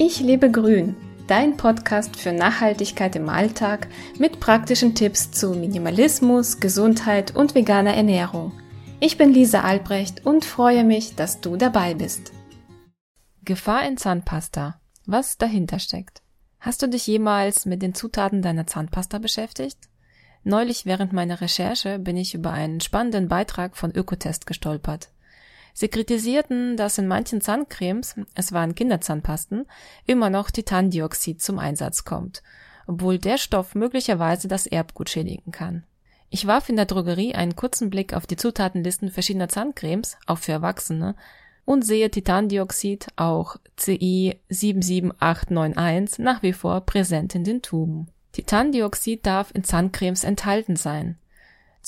Ich lebe grün, dein Podcast für Nachhaltigkeit im Alltag mit praktischen Tipps zu Minimalismus, Gesundheit und veganer Ernährung. Ich bin Lisa Albrecht und freue mich, dass du dabei bist. Gefahr in Zahnpasta. Was dahinter steckt. Hast du dich jemals mit den Zutaten deiner Zahnpasta beschäftigt? Neulich während meiner Recherche bin ich über einen spannenden Beitrag von Ökotest gestolpert. Sie kritisierten, dass in manchen Zahncremes, es waren Kinderzahnpasten, immer noch Titandioxid zum Einsatz kommt, obwohl der Stoff möglicherweise das Erbgut schädigen kann. Ich warf in der Drogerie einen kurzen Blick auf die Zutatenlisten verschiedener Zahncremes, auch für Erwachsene, und sehe Titandioxid, auch CI 77891, nach wie vor präsent in den Tuben. Titandioxid darf in Zahncremes enthalten sein.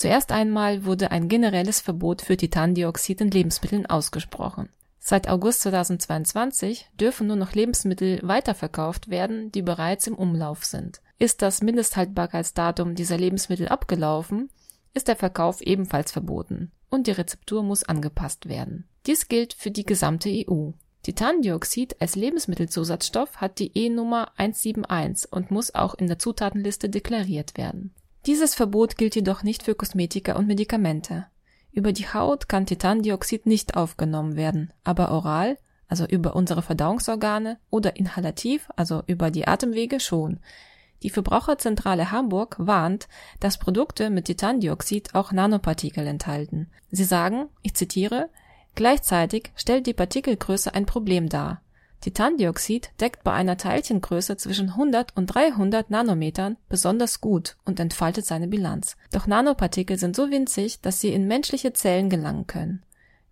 Zuerst einmal wurde ein generelles Verbot für Titandioxid in Lebensmitteln ausgesprochen. Seit August 2022 dürfen nur noch Lebensmittel weiterverkauft werden, die bereits im Umlauf sind. Ist das Mindesthaltbarkeitsdatum dieser Lebensmittel abgelaufen, ist der Verkauf ebenfalls verboten und die Rezeptur muss angepasst werden. Dies gilt für die gesamte EU. Titandioxid als Lebensmittelzusatzstoff hat die E-Nummer 171 und muss auch in der Zutatenliste deklariert werden. Dieses Verbot gilt jedoch nicht für Kosmetika und Medikamente. Über die Haut kann Titandioxid nicht aufgenommen werden, aber oral, also über unsere Verdauungsorgane oder inhalativ, also über die Atemwege schon. Die Verbraucherzentrale Hamburg warnt, dass Produkte mit Titandioxid auch Nanopartikel enthalten. Sie sagen, ich zitiere, Gleichzeitig stellt die Partikelgröße ein Problem dar. Titandioxid deckt bei einer Teilchengröße zwischen 100 und 300 Nanometern besonders gut und entfaltet seine Bilanz. Doch Nanopartikel sind so winzig, dass sie in menschliche Zellen gelangen können.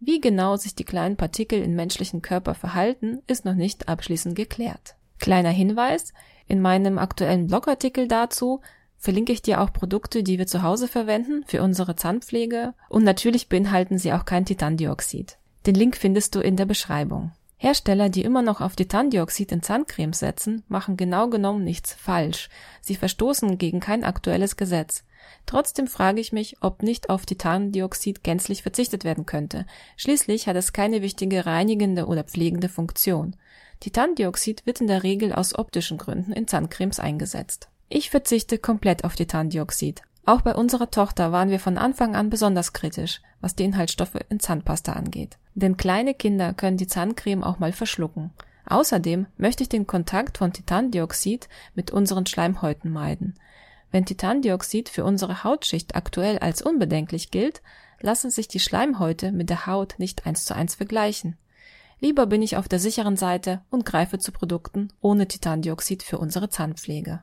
Wie genau sich die kleinen Partikel in menschlichen Körper verhalten, ist noch nicht abschließend geklärt. Kleiner Hinweis, in meinem aktuellen Blogartikel dazu verlinke ich dir auch Produkte, die wir zu Hause verwenden für unsere Zahnpflege und natürlich beinhalten sie auch kein Titandioxid. Den Link findest du in der Beschreibung. Hersteller, die immer noch auf Titandioxid in Zahncremes setzen, machen genau genommen nichts falsch. Sie verstoßen gegen kein aktuelles Gesetz. Trotzdem frage ich mich, ob nicht auf Titandioxid gänzlich verzichtet werden könnte. Schließlich hat es keine wichtige reinigende oder pflegende Funktion. Titandioxid wird in der Regel aus optischen Gründen in Zahncremes eingesetzt. Ich verzichte komplett auf Titandioxid. Auch bei unserer Tochter waren wir von Anfang an besonders kritisch, was die Inhaltsstoffe in Zahnpasta angeht. Denn kleine Kinder können die Zahncreme auch mal verschlucken. Außerdem möchte ich den Kontakt von Titandioxid mit unseren Schleimhäuten meiden. Wenn Titandioxid für unsere Hautschicht aktuell als unbedenklich gilt, lassen sich die Schleimhäute mit der Haut nicht eins zu eins vergleichen. Lieber bin ich auf der sicheren Seite und greife zu Produkten ohne Titandioxid für unsere Zahnpflege.